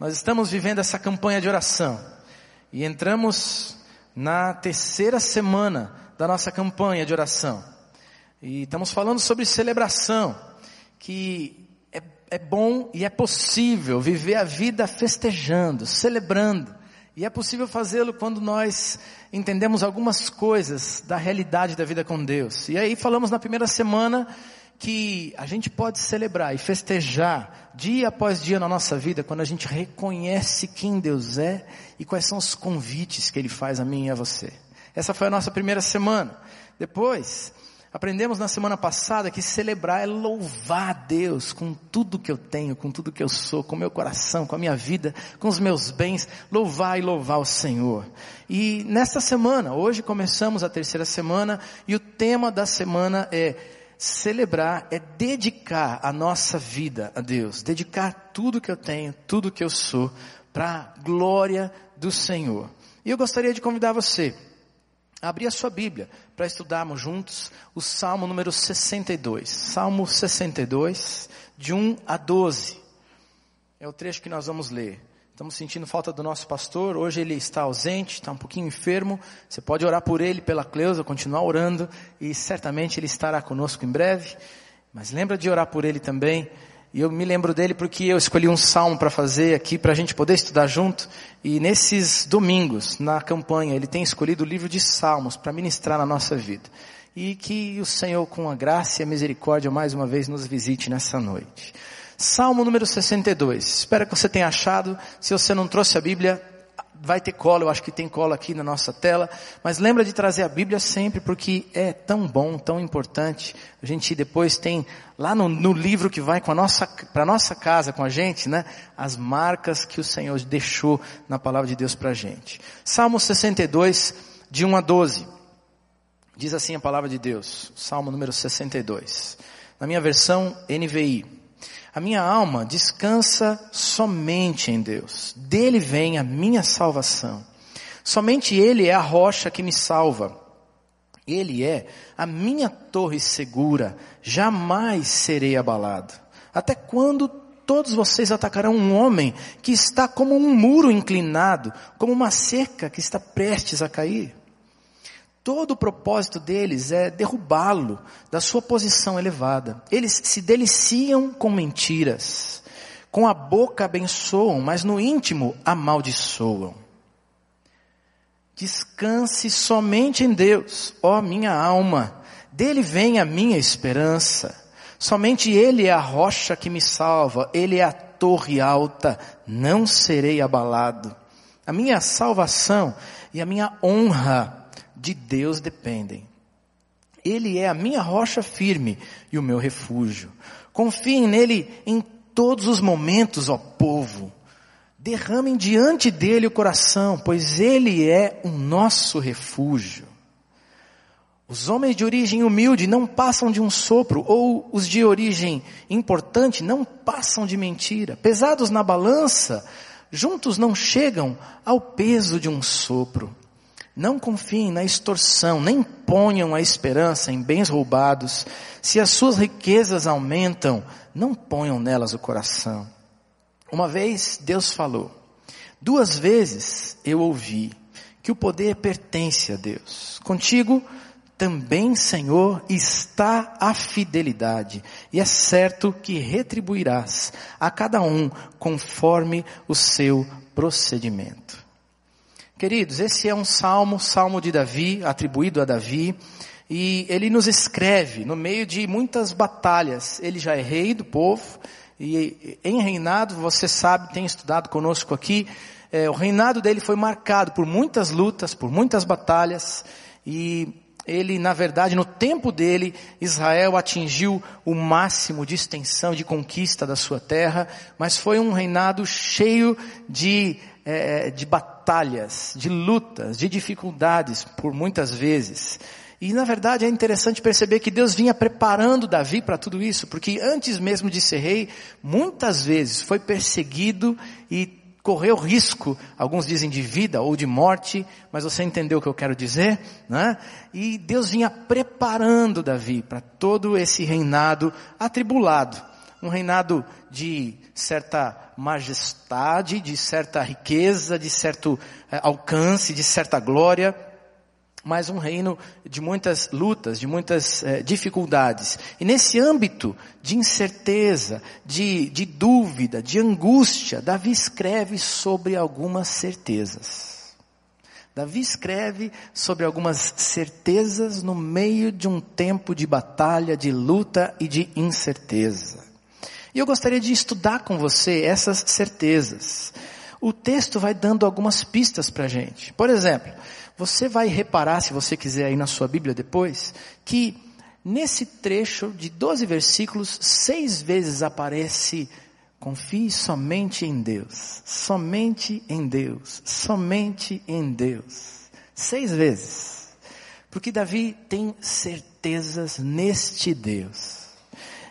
Nós estamos vivendo essa campanha de oração e entramos na terceira semana da nossa campanha de oração. E estamos falando sobre celebração, que é, é bom e é possível viver a vida festejando, celebrando. E é possível fazê-lo quando nós entendemos algumas coisas da realidade da vida com Deus. E aí falamos na primeira semana que a gente pode celebrar e festejar dia após dia na nossa vida quando a gente reconhece quem Deus é e quais são os convites que Ele faz a mim e a você. Essa foi a nossa primeira semana. Depois, aprendemos na semana passada que celebrar é louvar a Deus com tudo que eu tenho, com tudo que eu sou, com meu coração, com a minha vida, com os meus bens, louvar e louvar o Senhor. E nesta semana, hoje começamos a terceira semana e o tema da semana é celebrar é dedicar a nossa vida a Deus, dedicar tudo que eu tenho, tudo que eu sou, para a glória do Senhor. E eu gostaria de convidar você a abrir a sua Bíblia para estudarmos juntos o Salmo número 62. Salmo 62, de 1 a 12. É o trecho que nós vamos ler. Estamos sentindo falta do nosso pastor. Hoje ele está ausente, está um pouquinho enfermo. Você pode orar por ele, pela Cleusa, continuar orando e certamente ele estará conosco em breve. Mas lembra de orar por ele também. E eu me lembro dele porque eu escolhi um salmo para fazer aqui para a gente poder estudar junto. E nesses domingos, na campanha, ele tem escolhido o livro de salmos para ministrar na nossa vida. E que o Senhor, com a graça e a misericórdia, mais uma vez nos visite nessa noite. Salmo número 62. Espero que você tenha achado. Se você não trouxe a Bíblia, vai ter cola, eu acho que tem cola aqui na nossa tela, mas lembra de trazer a Bíblia sempre, porque é tão bom, tão importante. A gente depois tem lá no, no livro que vai com a nossa, para nossa casa com a gente, né? As marcas que o Senhor deixou na palavra de Deus pra gente. Salmo 62, de 1 a 12. Diz assim a palavra de Deus. Salmo número 62. Na minha versão NVI. A minha alma descansa somente em Deus. Dele vem a minha salvação. Somente Ele é a rocha que me salva. Ele é a minha torre segura. Jamais serei abalado. Até quando todos vocês atacarão um homem que está como um muro inclinado, como uma cerca que está prestes a cair? Todo o propósito deles é derrubá-lo da sua posição elevada. Eles se deliciam com mentiras. Com a boca abençoam, mas no íntimo amaldiçoam. Descanse somente em Deus, ó minha alma. Dele vem a minha esperança. Somente Ele é a rocha que me salva. Ele é a torre alta. Não serei abalado. A minha salvação e a minha honra de Deus dependem. Ele é a minha rocha firme e o meu refúgio. Confiem nele em todos os momentos, ó povo. Derramem diante dele o coração, pois ele é o nosso refúgio. Os homens de origem humilde não passam de um sopro, ou os de origem importante não passam de mentira. Pesados na balança, juntos não chegam ao peso de um sopro. Não confiem na extorsão, nem ponham a esperança em bens roubados. Se as suas riquezas aumentam, não ponham nelas o coração. Uma vez Deus falou, duas vezes eu ouvi que o poder pertence a Deus. Contigo também, Senhor, está a fidelidade, e é certo que retribuirás a cada um conforme o seu procedimento. Queridos, esse é um salmo, salmo de Davi, atribuído a Davi, e ele nos escreve no meio de muitas batalhas. Ele já é rei do povo, e em reinado, você sabe, tem estudado conosco aqui, é, o reinado dele foi marcado por muitas lutas, por muitas batalhas, e ele, na verdade, no tempo dele, Israel atingiu o máximo de extensão, de conquista da sua terra, mas foi um reinado cheio de é, é, de batalhas, de lutas, de dificuldades, por muitas vezes. E na verdade é interessante perceber que Deus vinha preparando Davi para tudo isso, porque antes mesmo de ser rei, muitas vezes foi perseguido e correu risco, alguns dizem de vida ou de morte, mas você entendeu o que eu quero dizer, né? E Deus vinha preparando Davi para todo esse reinado atribulado, um reinado de certa majestade, de certa riqueza, de certo eh, alcance, de certa glória, mas um reino de muitas lutas, de muitas eh, dificuldades. E nesse âmbito de incerteza, de, de dúvida, de angústia, Davi escreve sobre algumas certezas. Davi escreve sobre algumas certezas no meio de um tempo de batalha, de luta e de incerteza. E eu gostaria de estudar com você essas certezas. O texto vai dando algumas pistas para a gente. Por exemplo, você vai reparar, se você quiser aí na sua Bíblia depois, que nesse trecho de 12 versículos, seis vezes aparece confie somente em Deus, somente em Deus, somente em Deus. Seis vezes. Porque Davi tem certezas neste Deus.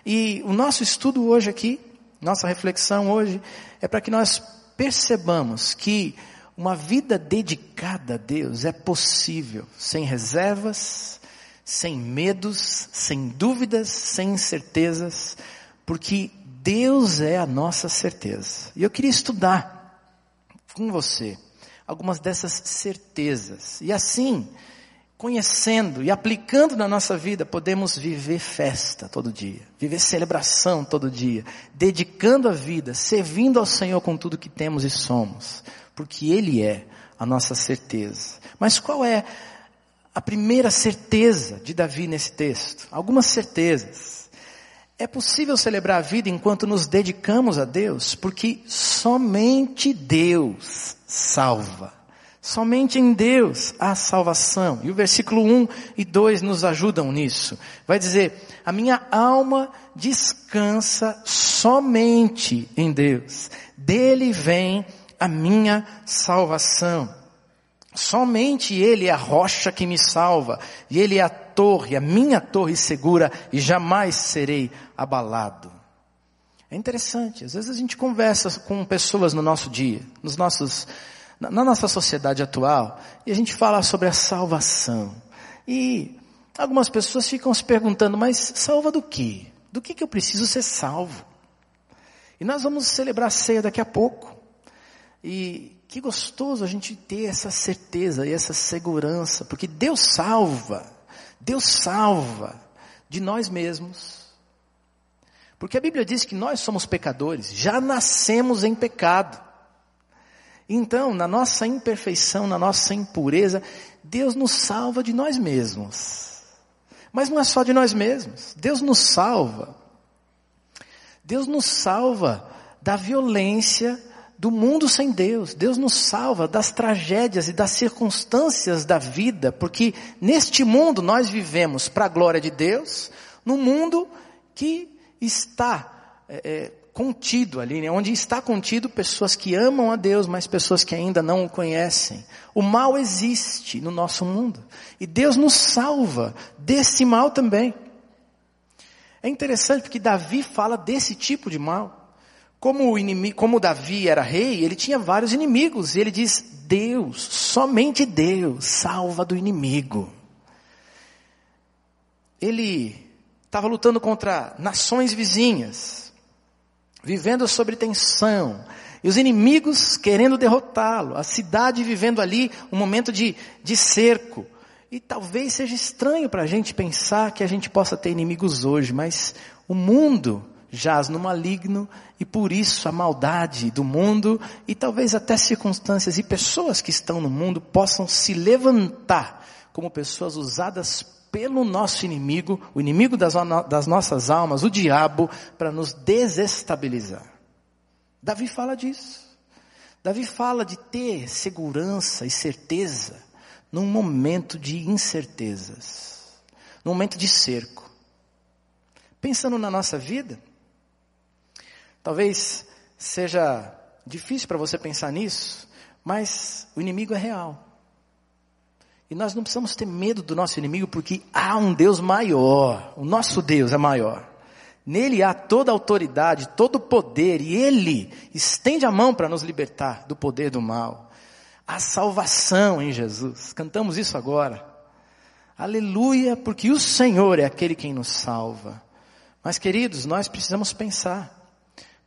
E o nosso estudo hoje aqui, nossa reflexão hoje, é para que nós percebamos que uma vida dedicada a Deus é possível, sem reservas, sem medos, sem dúvidas, sem incertezas, porque Deus é a nossa certeza. E eu queria estudar com você algumas dessas certezas. E assim, conhecendo e aplicando na nossa vida, podemos viver festa todo dia, viver celebração todo dia, dedicando a vida, servindo ao Senhor com tudo que temos e somos, porque Ele é a nossa certeza. Mas qual é a primeira certeza de Davi nesse texto? Algumas certezas. É possível celebrar a vida enquanto nos dedicamos a Deus, porque somente Deus salva. Somente em Deus há salvação. E o versículo 1 e 2 nos ajudam nisso. Vai dizer, a minha alma descansa somente em Deus. Dele vem a minha salvação. Somente Ele é a rocha que me salva. E Ele é a torre, a minha torre segura e jamais serei abalado. É interessante. Às vezes a gente conversa com pessoas no nosso dia, nos nossos na nossa sociedade atual, e a gente fala sobre a salvação. E algumas pessoas ficam se perguntando, mas salva do quê? Do que, que eu preciso ser salvo? E nós vamos celebrar a ceia daqui a pouco. E que gostoso a gente ter essa certeza e essa segurança, porque Deus salva, Deus salva de nós mesmos. Porque a Bíblia diz que nós somos pecadores, já nascemos em pecado. Então, na nossa imperfeição, na nossa impureza, Deus nos salva de nós mesmos. Mas não é só de nós mesmos. Deus nos salva. Deus nos salva da violência do mundo sem Deus. Deus nos salva das tragédias e das circunstâncias da vida, porque neste mundo nós vivemos para a glória de Deus, num mundo que está é, é, contido ali, né? onde está contido pessoas que amam a Deus, mas pessoas que ainda não o conhecem. O mal existe no nosso mundo. E Deus nos salva desse mal também. É interessante porque Davi fala desse tipo de mal. Como o inimigo, como Davi era rei, ele tinha vários inimigos, e ele diz: Deus, somente Deus salva do inimigo. Ele estava lutando contra nações vizinhas, vivendo sob tensão, e os inimigos querendo derrotá-lo, a cidade vivendo ali um momento de, de cerco. E talvez seja estranho para a gente pensar que a gente possa ter inimigos hoje, mas o mundo jaz no maligno e por isso a maldade do mundo e talvez até circunstâncias e pessoas que estão no mundo possam se levantar como pessoas usadas pelo nosso inimigo, o inimigo das, das nossas almas, o diabo, para nos desestabilizar. Davi fala disso. Davi fala de ter segurança e certeza num momento de incertezas, num momento de cerco. Pensando na nossa vida, talvez seja difícil para você pensar nisso, mas o inimigo é real. E nós não precisamos ter medo do nosso inimigo porque há um Deus maior. O nosso Deus é maior. Nele há toda autoridade, todo poder e Ele estende a mão para nos libertar do poder do mal. Há salvação em Jesus. Cantamos isso agora. Aleluia, porque o Senhor é aquele quem nos salva. Mas, queridos, nós precisamos pensar,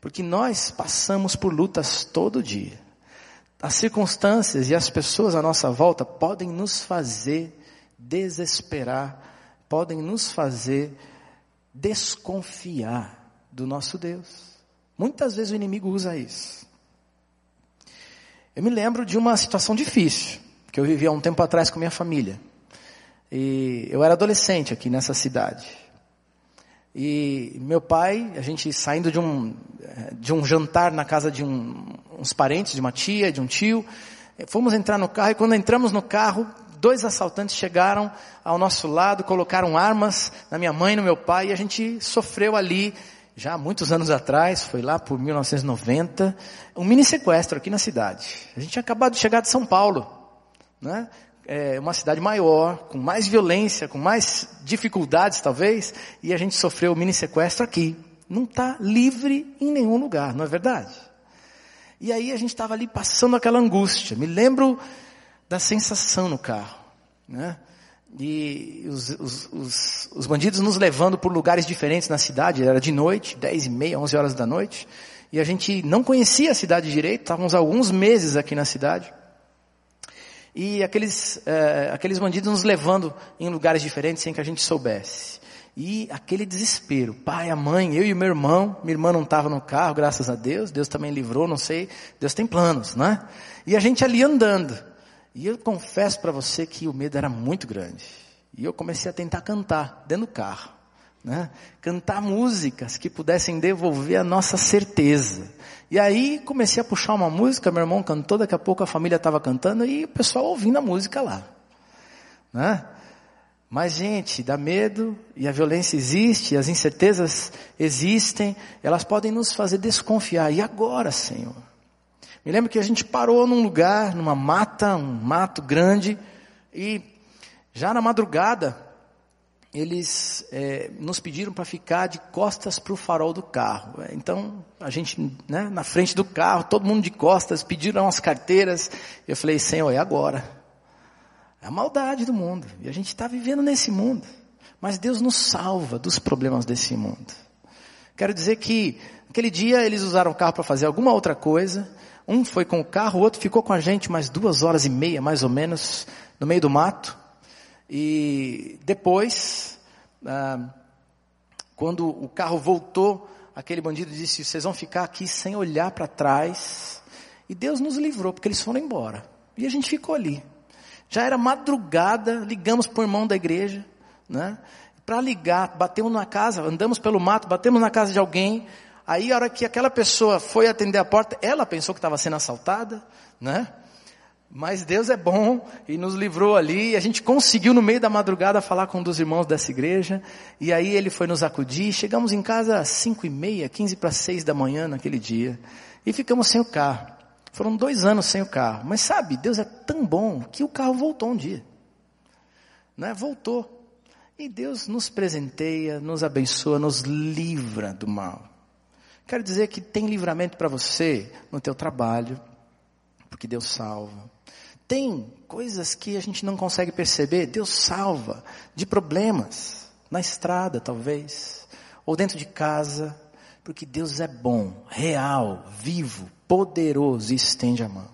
porque nós passamos por lutas todo dia. As circunstâncias e as pessoas à nossa volta podem nos fazer desesperar, podem nos fazer desconfiar do nosso Deus. Muitas vezes o inimigo usa isso. Eu me lembro de uma situação difícil que eu vivi há um tempo atrás com minha família. E eu era adolescente aqui nessa cidade. E meu pai, a gente saindo de um, de um jantar na casa de um, uns parentes, de uma tia, de um tio, fomos entrar no carro e quando entramos no carro, dois assaltantes chegaram ao nosso lado, colocaram armas na minha mãe e no meu pai e a gente sofreu ali, já há muitos anos atrás, foi lá por 1990, um mini sequestro aqui na cidade. A gente tinha acabado de chegar de São Paulo, né? É, uma cidade maior, com mais violência, com mais dificuldades talvez, e a gente sofreu o mini sequestro aqui. Não está livre em nenhum lugar, não é verdade? E aí a gente estava ali passando aquela angústia. Me lembro da sensação no carro, né? E os, os, os, os bandidos nos levando por lugares diferentes na cidade, era de noite, dez e meia, onze horas da noite, e a gente não conhecia a cidade direito, estávamos alguns meses aqui na cidade. E aqueles, é, aqueles bandidos nos levando em lugares diferentes sem que a gente soubesse. E aquele desespero, pai, a mãe, eu e o meu irmão, minha irmã não estava no carro, graças a Deus, Deus também livrou, não sei, Deus tem planos, né? E a gente ali andando. E eu confesso para você que o medo era muito grande. E eu comecei a tentar cantar dentro do carro. Né? Cantar músicas que pudessem devolver a nossa certeza. E aí comecei a puxar uma música, meu irmão cantou, daqui a pouco a família estava cantando e o pessoal ouvindo a música lá. Né? Mas gente, dá medo e a violência existe, as incertezas existem, elas podem nos fazer desconfiar. E agora, Senhor? Me lembro que a gente parou num lugar, numa mata, um mato grande, e já na madrugada, eles é, nos pediram para ficar de costas para o farol do carro. Então, a gente, né, na frente do carro, todo mundo de costas, pediram as carteiras. Eu falei, Senhor, é agora. É a maldade do mundo. E a gente está vivendo nesse mundo. Mas Deus nos salva dos problemas desse mundo. Quero dizer que, aquele dia, eles usaram o carro para fazer alguma outra coisa. Um foi com o carro, o outro ficou com a gente mais duas horas e meia, mais ou menos, no meio do mato. E depois, ah, quando o carro voltou, aquele bandido disse: Vocês vão ficar aqui sem olhar para trás. E Deus nos livrou, porque eles foram embora. E a gente ficou ali. Já era madrugada, ligamos para o irmão da igreja, né? Para ligar, batemos na casa, andamos pelo mato, batemos na casa de alguém. Aí, a hora que aquela pessoa foi atender a porta, ela pensou que estava sendo assaltada, né? Mas Deus é bom e nos livrou ali. E a gente conseguiu no meio da madrugada falar com um dos irmãos dessa igreja. E aí ele foi nos acudir. Chegamos em casa às cinco e meia, quinze para seis da manhã naquele dia. E ficamos sem o carro. Foram dois anos sem o carro. Mas sabe, Deus é tão bom que o carro voltou um dia. Né? Voltou. E Deus nos presenteia, nos abençoa, nos livra do mal. Quero dizer que tem livramento para você no teu trabalho, porque Deus salva tem coisas que a gente não consegue perceber. Deus salva de problemas na estrada, talvez, ou dentro de casa, porque Deus é bom, real, vivo, poderoso e estende a mão.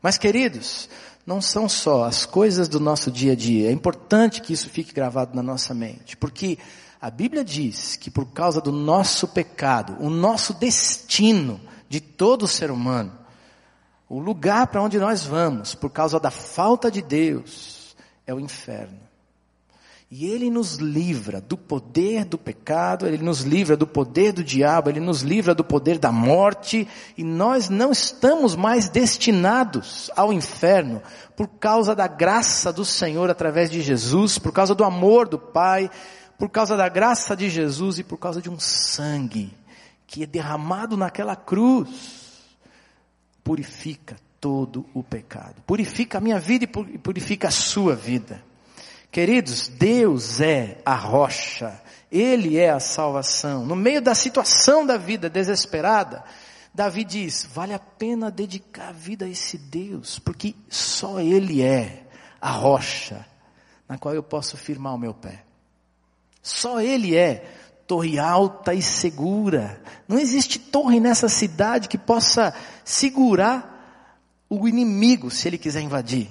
Mas, queridos, não são só as coisas do nosso dia a dia. É importante que isso fique gravado na nossa mente, porque a Bíblia diz que por causa do nosso pecado, o nosso destino de todo ser humano o lugar para onde nós vamos, por causa da falta de Deus, é o inferno. E Ele nos livra do poder do pecado, Ele nos livra do poder do diabo, Ele nos livra do poder da morte, e nós não estamos mais destinados ao inferno por causa da graça do Senhor através de Jesus, por causa do amor do Pai, por causa da graça de Jesus e por causa de um sangue que é derramado naquela cruz purifica todo o pecado. Purifica a minha vida e purifica a sua vida. Queridos, Deus é a rocha. Ele é a salvação. No meio da situação da vida desesperada, Davi diz: vale a pena dedicar a vida a esse Deus, porque só Ele é a rocha na qual eu posso firmar o meu pé. Só Ele é torre alta e segura. Não existe torre nessa cidade que possa segurar o inimigo se ele quiser invadir.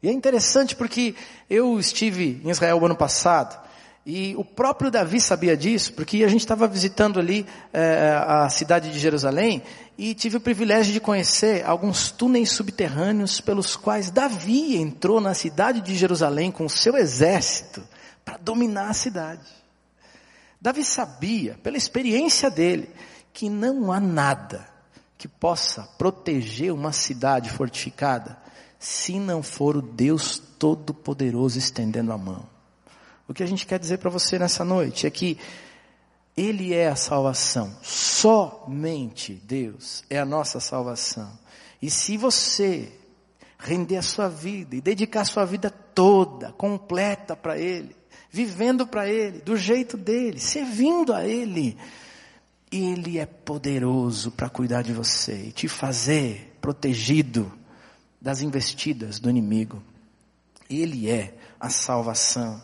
E é interessante porque eu estive em Israel ano passado e o próprio Davi sabia disso, porque a gente estava visitando ali é, a cidade de Jerusalém e tive o privilégio de conhecer alguns túneis subterrâneos pelos quais Davi entrou na cidade de Jerusalém com o seu exército para dominar a cidade. Davi sabia, pela experiência dele, que não há nada que possa proteger uma cidade fortificada se não for o Deus Todo-Poderoso estendendo a mão. O que a gente quer dizer para você nessa noite é que Ele é a salvação. Somente Deus é a nossa salvação. E se você render a sua vida e dedicar a sua vida toda, completa para Ele, vivendo para Ele, do jeito dele, servindo a Ele, Ele é poderoso para cuidar de você e te fazer protegido das investidas do inimigo. Ele é a salvação.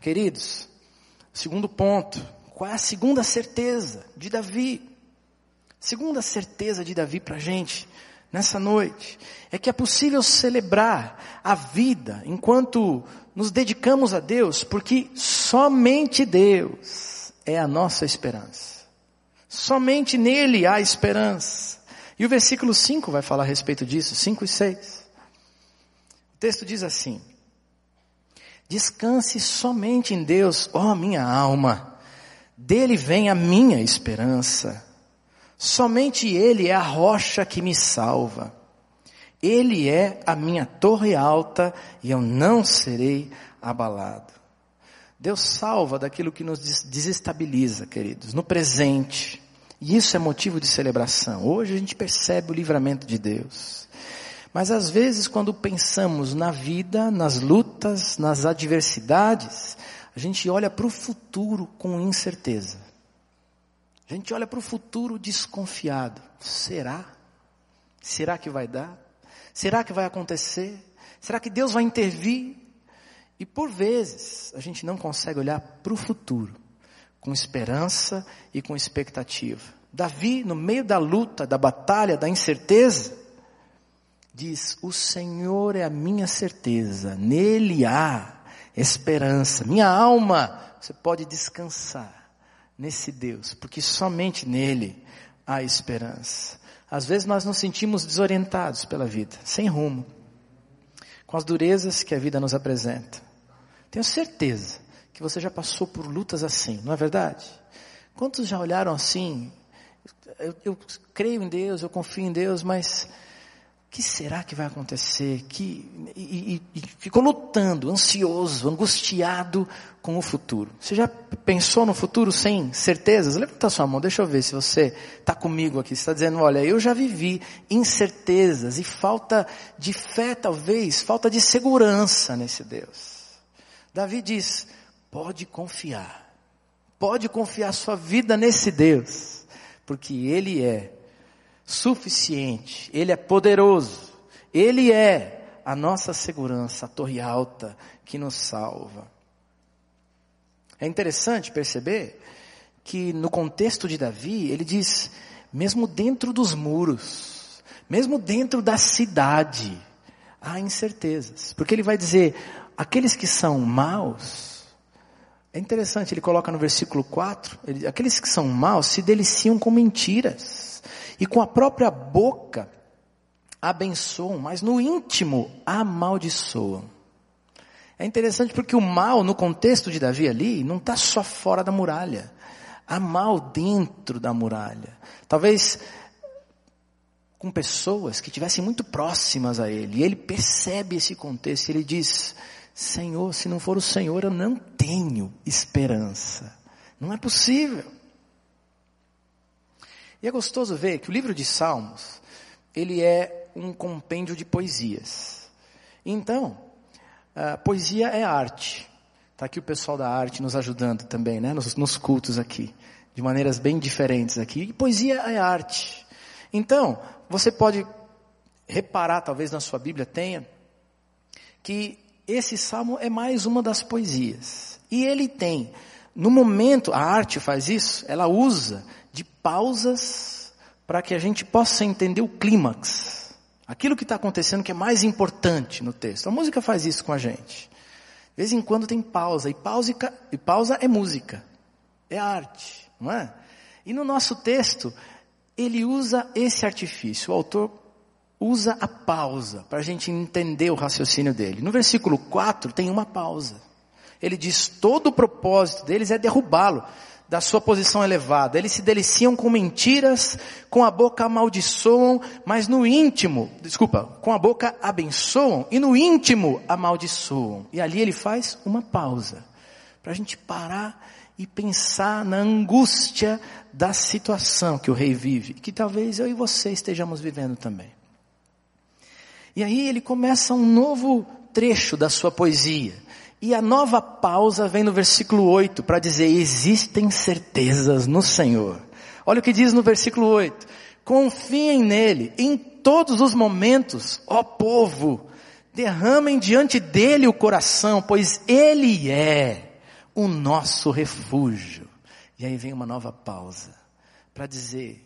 Queridos, segundo ponto, qual é a segunda certeza de Davi? Segunda certeza de Davi para a gente nessa noite é que é possível celebrar a vida enquanto nos dedicamos a Deus, porque somente Deus é a nossa esperança. Somente nele há esperança. E o versículo 5 vai falar a respeito disso, 5 e 6. O texto diz assim: Descanse somente em Deus, ó minha alma. Dele vem a minha esperança. Somente Ele é a rocha que me salva. Ele é a minha torre alta e eu não serei abalado. Deus salva daquilo que nos desestabiliza, queridos, no presente. E isso é motivo de celebração. Hoje a gente percebe o livramento de Deus. Mas às vezes, quando pensamos na vida, nas lutas, nas adversidades, a gente olha para o futuro com incerteza. A gente olha para o futuro desconfiado. Será? Será que vai dar? Será que vai acontecer? Será que Deus vai intervir? E por vezes a gente não consegue olhar para o futuro com esperança e com expectativa. Davi, no meio da luta, da batalha, da incerteza, diz: O Senhor é a minha certeza, nele há esperança. Minha alma, você pode descansar nesse Deus, porque somente nele há esperança. Às vezes nós nos sentimos desorientados pela vida, sem rumo, com as durezas que a vida nos apresenta. Tenho certeza que você já passou por lutas assim, não é verdade? Quantos já olharam assim? Eu, eu creio em Deus, eu confio em Deus, mas que será que vai acontecer? Que, e, e, e, ficou lutando, ansioso, angustiado com o futuro. Você já pensou no futuro sem certezas? Levanta sua mão, deixa eu ver se você está comigo aqui. Você está dizendo, olha, eu já vivi incertezas e falta de fé talvez, falta de segurança nesse Deus. Davi diz, pode confiar. Pode confiar sua vida nesse Deus. Porque Ele é suficiente, Ele é poderoso, Ele é a nossa segurança, a torre alta que nos salva. É interessante perceber que no contexto de Davi, ele diz, mesmo dentro dos muros, mesmo dentro da cidade, há incertezas. Porque ele vai dizer, aqueles que são maus, é interessante, ele coloca no versículo 4, ele, aqueles que são maus se deliciam com mentiras e com a própria boca abençoam, mas no íntimo amaldiçoam. É interessante porque o mal, no contexto de Davi ali, não está só fora da muralha. Há mal dentro da muralha. Talvez com pessoas que estivessem muito próximas a ele. E ele percebe esse contexto. Ele diz: Senhor, se não for o Senhor, eu não tenho esperança. Não é possível. E é gostoso ver que o livro de Salmos, ele é um compêndio de poesias. Então, poesia é arte. Está aqui o pessoal da arte nos ajudando também, né? Nos, nos cultos aqui. De maneiras bem diferentes aqui. E poesia é arte. Então, você pode reparar, talvez na sua Bíblia tenha, que esse salmo é mais uma das poesias. E ele tem no momento, a arte faz isso, ela usa de pausas para que a gente possa entender o clímax. Aquilo que está acontecendo que é mais importante no texto. A música faz isso com a gente. De vez em quando tem pausa, e pausa, e pausa é música, é arte, não é? E no nosso texto, ele usa esse artifício. O autor usa a pausa para a gente entender o raciocínio dele. No versículo 4 tem uma pausa. Ele diz: todo o propósito deles é derrubá-lo da sua posição elevada. Eles se deliciam com mentiras, com a boca amaldiçoam, mas no íntimo, desculpa, com a boca abençoam e no íntimo amaldiçoam. E ali ele faz uma pausa para a gente parar e pensar na angústia da situação que o rei vive, que talvez eu e você estejamos vivendo também. E aí ele começa um novo trecho da sua poesia. E a nova pausa vem no versículo 8 para dizer: existem certezas no Senhor. Olha o que diz no versículo 8: confiem nele em todos os momentos, ó povo, derramem diante dele o coração, pois ele é o nosso refúgio. E aí vem uma nova pausa para dizer: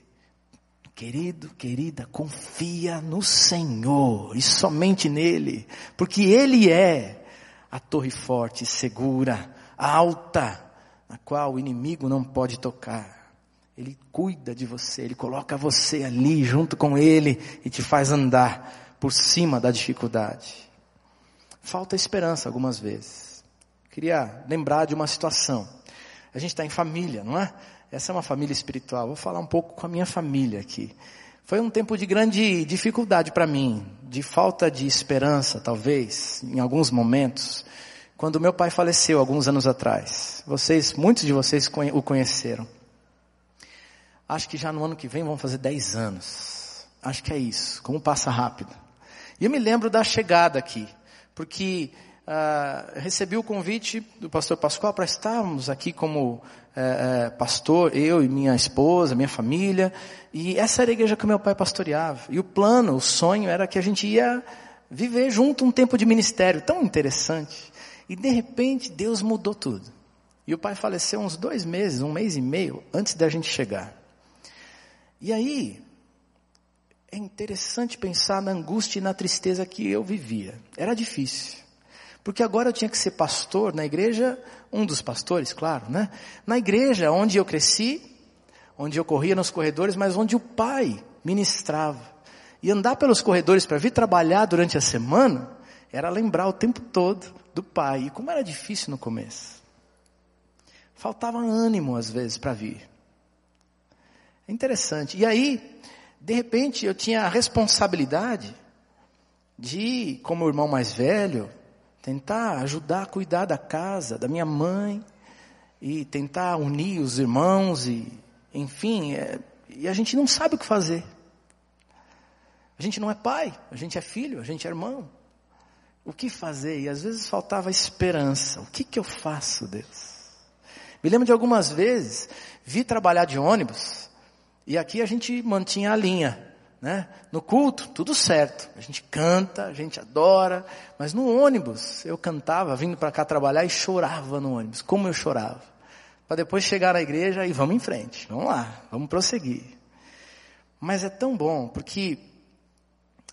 Querido, querida, confia no Senhor e somente nele, porque Ele é a torre forte, segura, alta, na qual o inimigo não pode tocar. Ele cuida de você, ele coloca você ali junto com ele e te faz andar por cima da dificuldade. Falta esperança algumas vezes. Queria lembrar de uma situação. A gente está em família, não é? Essa é uma família espiritual. Vou falar um pouco com a minha família aqui. Foi um tempo de grande dificuldade para mim, de falta de esperança, talvez, em alguns momentos, quando meu pai faleceu alguns anos atrás. Vocês, muitos de vocês o conheceram. Acho que já no ano que vem vão fazer 10 anos. Acho que é isso. Como passa rápido. E eu me lembro da chegada aqui, porque uh, recebi o convite do pastor Pascoal para estarmos aqui como é, pastor, eu e minha esposa, minha família, e essa era a igreja que meu pai pastoreava. E o plano, o sonho era que a gente ia viver junto um tempo de ministério tão interessante. E de repente Deus mudou tudo. E o pai faleceu uns dois meses, um mês e meio antes da gente chegar. E aí, é interessante pensar na angústia e na tristeza que eu vivia. Era difícil. Porque agora eu tinha que ser pastor na igreja, um dos pastores, claro, né? Na igreja onde eu cresci, onde eu corria nos corredores, mas onde o pai ministrava. E andar pelos corredores para vir trabalhar durante a semana, era lembrar o tempo todo do pai. E como era difícil no começo. Faltava ânimo às vezes para vir. É interessante. E aí, de repente, eu tinha a responsabilidade de, como irmão mais velho, tentar ajudar a cuidar da casa, da minha mãe, e tentar unir os irmãos, e, enfim, é, e a gente não sabe o que fazer. A gente não é pai, a gente é filho, a gente é irmão. O que fazer? E às vezes faltava esperança. O que que eu faço, Deus? Me lembro de algumas vezes, vi trabalhar de ônibus, e aqui a gente mantinha a linha. Né? No culto, tudo certo. A gente canta, a gente adora, mas no ônibus eu cantava, vindo para cá trabalhar e chorava no ônibus. Como eu chorava. Para depois chegar na igreja e vamos em frente. Vamos lá, vamos prosseguir. Mas é tão bom, porque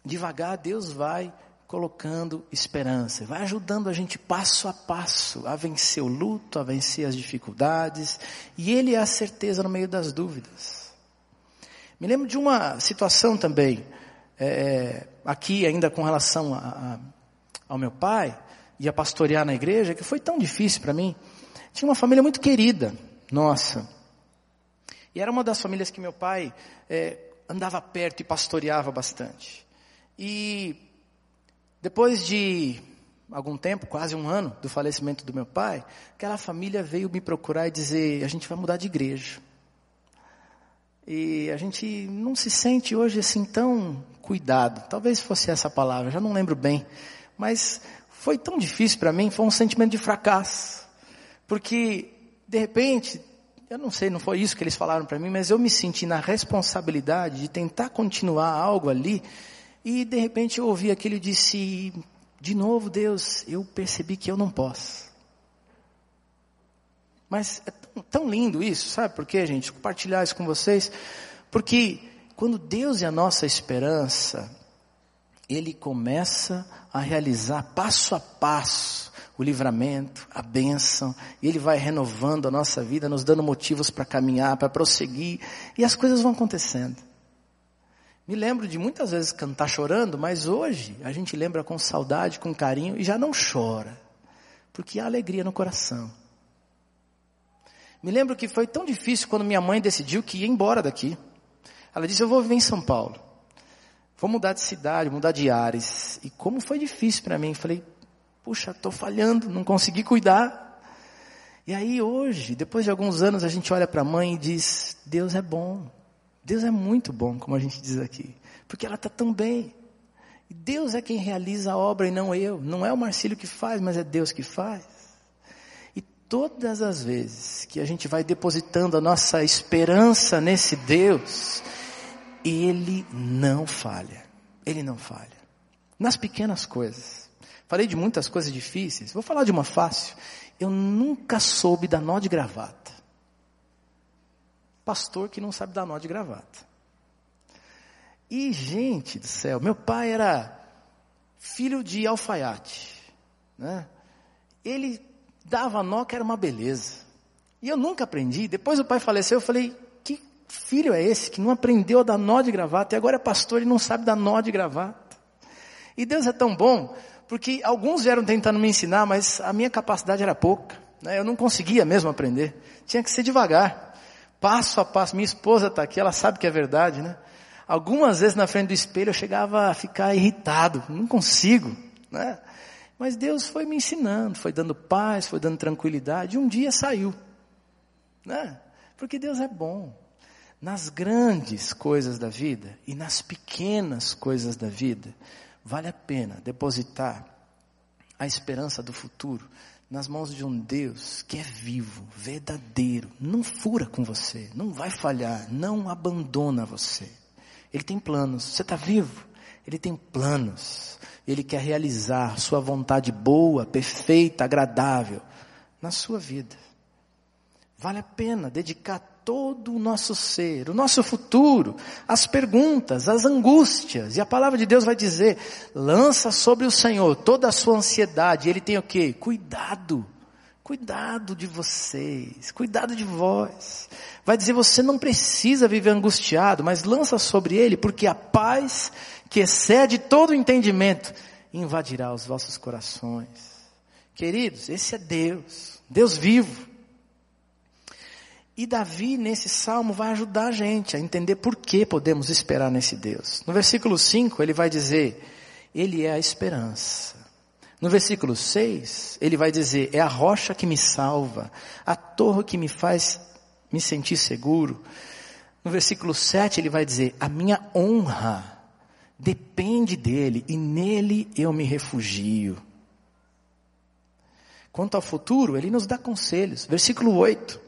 devagar Deus vai colocando esperança, vai ajudando a gente passo a passo a vencer o luto, a vencer as dificuldades, e Ele é a certeza no meio das dúvidas. Me lembro de uma situação também, é, é, aqui ainda com relação a, a, ao meu pai, e a pastorear na igreja, que foi tão difícil para mim. Tinha uma família muito querida, nossa. E era uma das famílias que meu pai é, andava perto e pastoreava bastante. E depois de algum tempo, quase um ano do falecimento do meu pai, aquela família veio me procurar e dizer: a gente vai mudar de igreja. E a gente não se sente hoje assim tão cuidado. Talvez fosse essa palavra, já não lembro bem. Mas foi tão difícil para mim, foi um sentimento de fracasso. Porque, de repente, eu não sei, não foi isso que eles falaram para mim, mas eu me senti na responsabilidade de tentar continuar algo ali. E, de repente, eu ouvi aquilo e disse: De novo, Deus, eu percebi que eu não posso. Mas é tão, lindo isso, sabe por quê, gente? Compartilhar isso com vocês. Porque quando Deus é a nossa esperança, Ele começa a realizar passo a passo o livramento, a bênção, e Ele vai renovando a nossa vida, nos dando motivos para caminhar, para prosseguir, e as coisas vão acontecendo. Me lembro de muitas vezes cantar chorando, mas hoje a gente lembra com saudade, com carinho, e já não chora, porque há alegria no coração. Me lembro que foi tão difícil quando minha mãe decidiu que ia embora daqui. Ela disse: Eu vou viver em São Paulo. Vou mudar de cidade, mudar de ares. E como foi difícil para mim. Falei: Puxa, estou falhando, não consegui cuidar. E aí hoje, depois de alguns anos, a gente olha para a mãe e diz: Deus é bom. Deus é muito bom, como a gente diz aqui. Porque ela está tão bem. Deus é quem realiza a obra e não eu. Não é o Marcílio que faz, mas é Deus que faz todas as vezes que a gente vai depositando a nossa esperança nesse Deus, Ele não falha. Ele não falha. Nas pequenas coisas. Falei de muitas coisas difíceis. Vou falar de uma fácil. Eu nunca soube dar nó de gravata. Pastor que não sabe dar nó de gravata. E, gente do céu, meu pai era filho de alfaiate. Né? Ele dava nó que era uma beleza. E eu nunca aprendi. Depois o pai faleceu, eu falei, que filho é esse que não aprendeu a dar nó de gravata e agora é pastor e não sabe dar nó de gravata? E Deus é tão bom, porque alguns vieram tentando me ensinar, mas a minha capacidade era pouca. Né? Eu não conseguia mesmo aprender. Tinha que ser devagar. Passo a passo. Minha esposa está aqui, ela sabe que é verdade, né? Algumas vezes na frente do espelho eu chegava a ficar irritado. Não consigo, né? Mas Deus foi me ensinando, foi dando paz, foi dando tranquilidade, e um dia saiu. Né? Porque Deus é bom. Nas grandes coisas da vida e nas pequenas coisas da vida, vale a pena depositar a esperança do futuro nas mãos de um Deus que é vivo, verdadeiro, não fura com você, não vai falhar, não abandona você. Ele tem planos. Você está vivo? Ele tem planos. Ele quer realizar sua vontade boa, perfeita, agradável na sua vida. Vale a pena dedicar todo o nosso ser, o nosso futuro, as perguntas, as angústias. E a palavra de Deus vai dizer: lança sobre o Senhor toda a sua ansiedade. Ele tem o que? Cuidado. Cuidado de vocês, cuidado de vós. Vai dizer, você não precisa viver angustiado, mas lança sobre ele, porque a paz que excede todo entendimento, invadirá os vossos corações. Queridos, esse é Deus, Deus vivo. E Davi, nesse salmo, vai ajudar a gente a entender por que podemos esperar nesse Deus. No versículo 5, ele vai dizer, Ele é a esperança. No versículo 6, ele vai dizer, é a rocha que me salva, a torre que me faz me sentir seguro. No versículo 7, ele vai dizer, a minha honra depende dele e nele eu me refugio. Quanto ao futuro, ele nos dá conselhos. Versículo 8.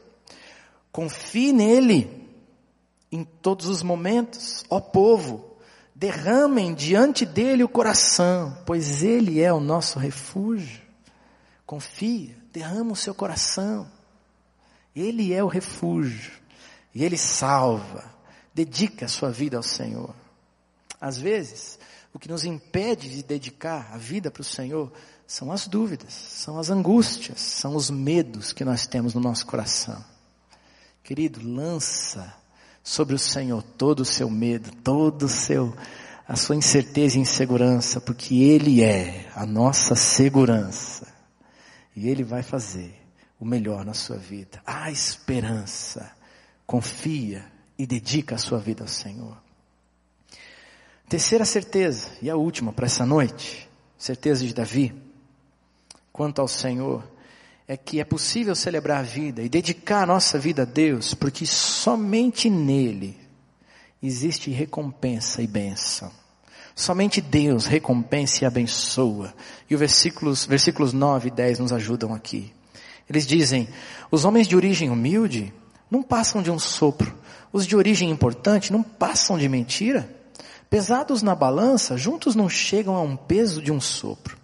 Confie nele em todos os momentos, ó povo, derramem diante dele o coração, pois ele é o nosso refúgio. Confia, derrama o seu coração. Ele é o refúgio e ele salva. Dedica a sua vida ao Senhor. Às vezes, o que nos impede de dedicar a vida para o Senhor são as dúvidas, são as angústias, são os medos que nós temos no nosso coração. Querido, lança sobre o Senhor todo o seu medo, todo o seu a sua incerteza e insegurança, porque ele é a nossa segurança. E ele vai fazer o melhor na sua vida. Há esperança. Confia e dedica a sua vida ao Senhor. Terceira certeza, e a última para essa noite, certeza de Davi, quanto ao Senhor, é que é possível celebrar a vida e dedicar a nossa vida a Deus, porque somente nele existe recompensa e bênção. Somente Deus recompensa e abençoa. E os versículos, versículos 9 e 10 nos ajudam aqui. Eles dizem, os homens de origem humilde não passam de um sopro. Os de origem importante não passam de mentira. Pesados na balança, juntos não chegam a um peso de um sopro.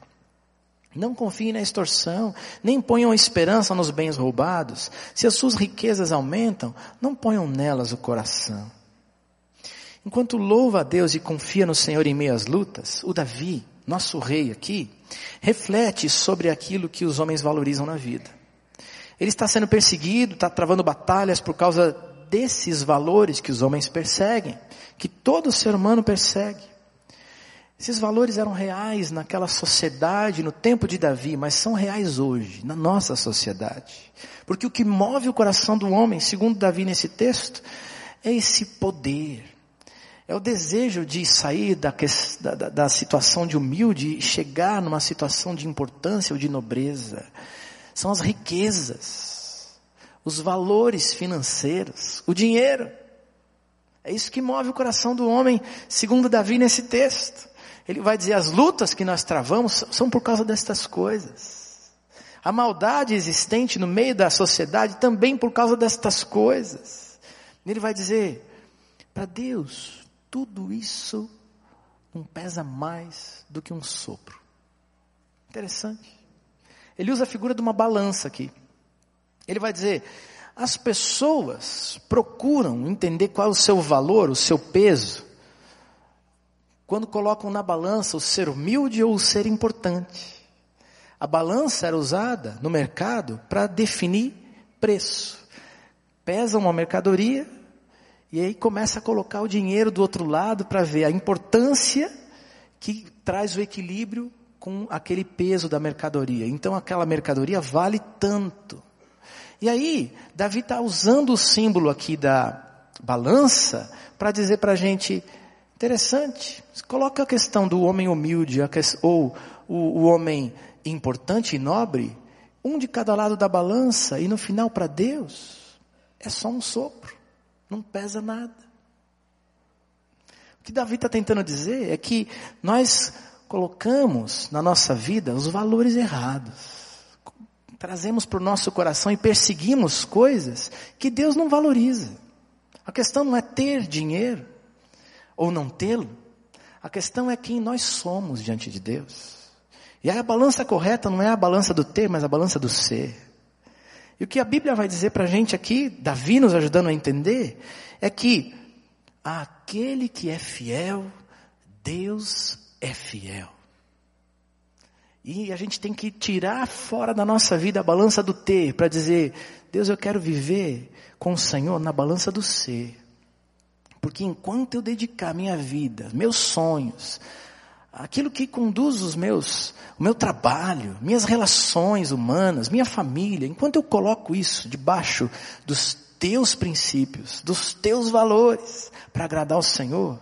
Não confiem na extorsão, nem ponham esperança nos bens roubados. Se as suas riquezas aumentam, não ponham nelas o coração. Enquanto louva a Deus e confia no Senhor em meio às lutas, o Davi, nosso rei aqui, reflete sobre aquilo que os homens valorizam na vida. Ele está sendo perseguido, está travando batalhas por causa desses valores que os homens perseguem, que todo ser humano persegue. Esses valores eram reais naquela sociedade, no tempo de Davi, mas são reais hoje, na nossa sociedade. Porque o que move o coração do homem, segundo Davi nesse texto, é esse poder. É o desejo de sair da, da, da situação de humilde e chegar numa situação de importância ou de nobreza. São as riquezas, os valores financeiros, o dinheiro. É isso que move o coração do homem, segundo Davi nesse texto. Ele vai dizer: as lutas que nós travamos são por causa destas coisas. A maldade existente no meio da sociedade também por causa destas coisas. Ele vai dizer: para Deus, tudo isso não pesa mais do que um sopro. Interessante. Ele usa a figura de uma balança aqui. Ele vai dizer: as pessoas procuram entender qual é o seu valor, o seu peso, quando colocam na balança o ser humilde ou o ser importante. A balança era usada no mercado para definir preço. Pesa uma mercadoria e aí começa a colocar o dinheiro do outro lado para ver a importância que traz o equilíbrio com aquele peso da mercadoria. Então aquela mercadoria vale tanto. E aí, Davi está usando o símbolo aqui da balança para dizer para a gente, Interessante. Coloca a questão do homem humilde ou o, homem importante e nobre, um de cada lado da balança, e no final para Deus é só um sopro, não pesa nada. O que Davi está tentando dizer é que nós colocamos na nossa vida os valores errados, trazemos para o nosso coração e perseguimos coisas que Deus não valoriza. A questão não é ter dinheiro, ou não tê-lo, a questão é quem nós somos diante de Deus. E a balança correta não é a balança do ter, mas a balança do ser. E o que a Bíblia vai dizer para a gente aqui, Davi nos ajudando a entender, é que aquele que é fiel, Deus é fiel. E a gente tem que tirar fora da nossa vida a balança do ter, para dizer, Deus, eu quero viver com o Senhor na balança do ser. Porque enquanto eu dedicar minha vida, meus sonhos, aquilo que conduz os meus, o meu trabalho, minhas relações humanas, minha família, enquanto eu coloco isso debaixo dos teus princípios, dos teus valores, para agradar ao Senhor,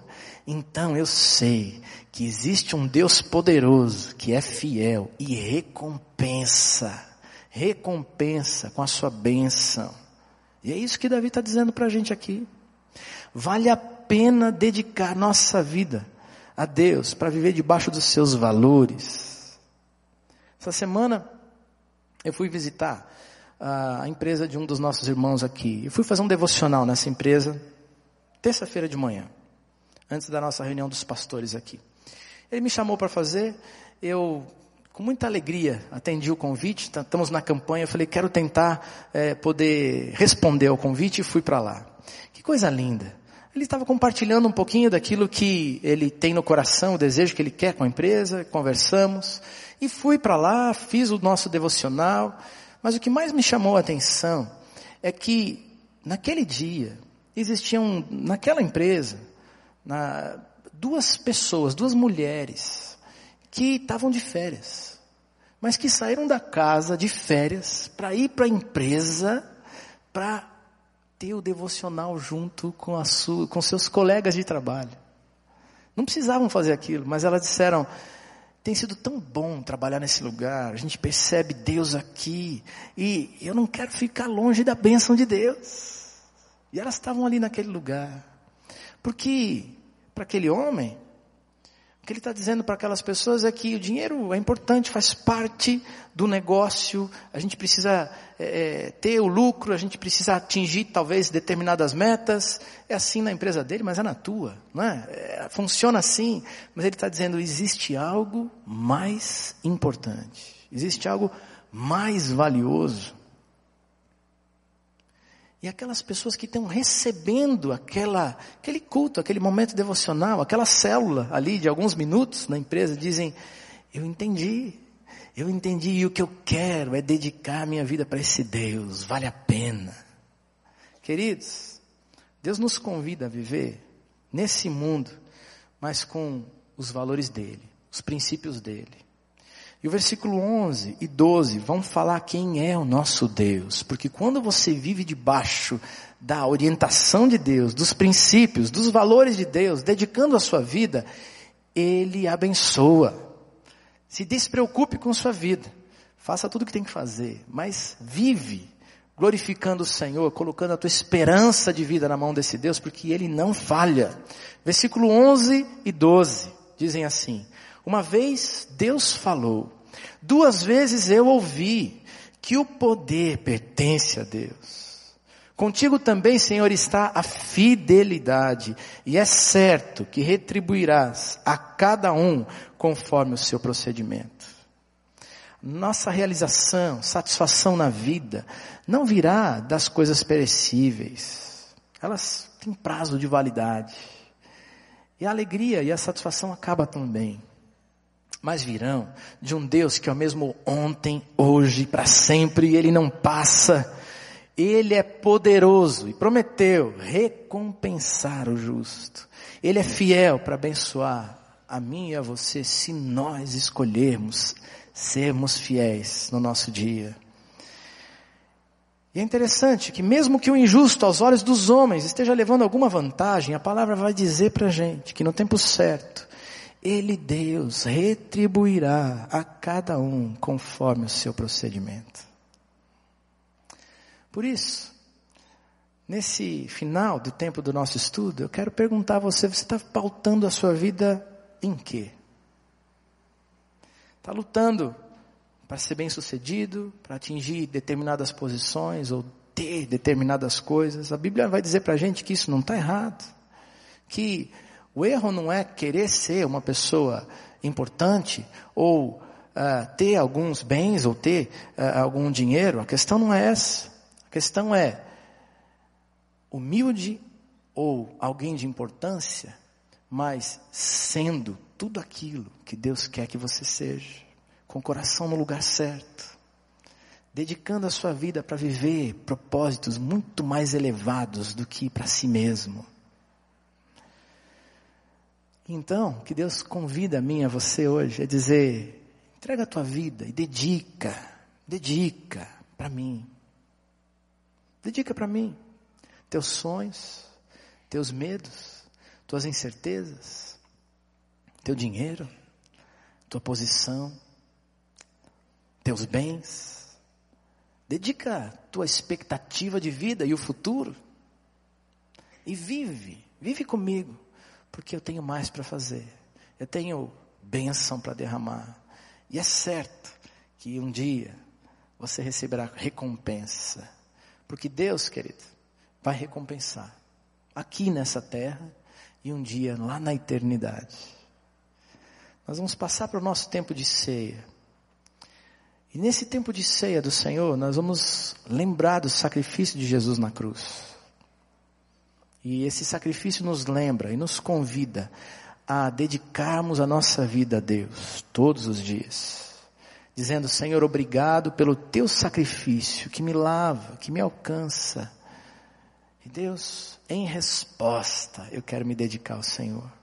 então eu sei que existe um Deus poderoso que é fiel e recompensa, recompensa com a sua bênção. E é isso que Davi está dizendo para a gente aqui. Vale a pena dedicar nossa vida a Deus para viver debaixo dos seus valores. Essa semana eu fui visitar a empresa de um dos nossos irmãos aqui. Eu fui fazer um devocional nessa empresa, terça-feira de manhã, antes da nossa reunião dos pastores aqui. Ele me chamou para fazer, eu com muita alegria atendi o convite, estamos na campanha, eu falei, quero tentar é, poder responder ao convite e fui para lá. Que coisa linda. Ele estava compartilhando um pouquinho daquilo que ele tem no coração, o desejo que ele quer com a empresa, conversamos, e fui para lá, fiz o nosso devocional, mas o que mais me chamou a atenção é que naquele dia existiam naquela empresa na, duas pessoas, duas mulheres que estavam de férias, mas que saíram da casa de férias para ir para a empresa para ter o devocional junto com, a sua, com seus colegas de trabalho. Não precisavam fazer aquilo, mas elas disseram: tem sido tão bom trabalhar nesse lugar, a gente percebe Deus aqui, e eu não quero ficar longe da bênção de Deus. E elas estavam ali naquele lugar. Porque, para aquele homem, que ele está dizendo para aquelas pessoas é que o dinheiro é importante, faz parte do negócio, a gente precisa é, é, ter o lucro, a gente precisa atingir talvez determinadas metas. É assim na empresa dele, mas é na tua, não é? é funciona assim, mas ele está dizendo existe algo mais importante. Existe algo mais valioso. E aquelas pessoas que estão recebendo aquela, aquele culto, aquele momento devocional, aquela célula ali de alguns minutos na empresa, dizem, eu entendi, eu entendi e o que eu quero é dedicar minha vida para esse Deus, vale a pena. Queridos, Deus nos convida a viver nesse mundo, mas com os valores dele, os princípios dele. E o versículo 11 e 12 vão falar quem é o nosso Deus, porque quando você vive debaixo da orientação de Deus, dos princípios, dos valores de Deus, dedicando a sua vida, Ele abençoa. Se despreocupe com sua vida, faça tudo o que tem que fazer, mas vive glorificando o Senhor, colocando a tua esperança de vida na mão desse Deus, porque Ele não falha. Versículo 11 e 12 dizem assim: uma vez Deus falou, duas vezes eu ouvi que o poder pertence a Deus. Contigo também, Senhor, está a fidelidade, e é certo que retribuirás a cada um conforme o seu procedimento. Nossa realização, satisfação na vida, não virá das coisas perecíveis. Elas têm prazo de validade. E a alegria e a satisfação acabam também mas virão de um Deus que é o mesmo ontem, hoje, para sempre, Ele não passa. Ele é poderoso e prometeu recompensar o justo. Ele é fiel para abençoar a mim e a você se nós escolhermos sermos fiéis no nosso dia. E é interessante que mesmo que o injusto aos olhos dos homens esteja levando alguma vantagem, a palavra vai dizer para a gente que no tempo certo, ele, Deus, retribuirá a cada um conforme o seu procedimento. Por isso, nesse final do tempo do nosso estudo, eu quero perguntar a você, você está pautando a sua vida em quê? Está lutando para ser bem sucedido, para atingir determinadas posições ou ter determinadas coisas. A Bíblia vai dizer para a gente que isso não está errado. Que o erro não é querer ser uma pessoa importante ou uh, ter alguns bens ou ter uh, algum dinheiro. A questão não é essa. A questão é humilde ou alguém de importância, mas sendo tudo aquilo que Deus quer que você seja, com o coração no lugar certo, dedicando a sua vida para viver propósitos muito mais elevados do que para si mesmo. Então, que Deus convida a mim, a você hoje, a dizer, entrega a tua vida e dedica, dedica para mim. Dedica para mim. Teus sonhos, teus medos, tuas incertezas, teu dinheiro, tua posição, teus bens. Dedica tua expectativa de vida e o futuro. E vive, vive comigo porque eu tenho mais para fazer. Eu tenho bênção para derramar. E é certo que um dia você receberá recompensa. Porque Deus, querido, vai recompensar aqui nessa terra e um dia lá na eternidade. Nós vamos passar para o nosso tempo de ceia. E nesse tempo de ceia do Senhor, nós vamos lembrar do sacrifício de Jesus na cruz. E esse sacrifício nos lembra e nos convida a dedicarmos a nossa vida a Deus todos os dias. Dizendo, Senhor, obrigado pelo teu sacrifício que me lava, que me alcança. E Deus, em resposta, eu quero me dedicar ao Senhor.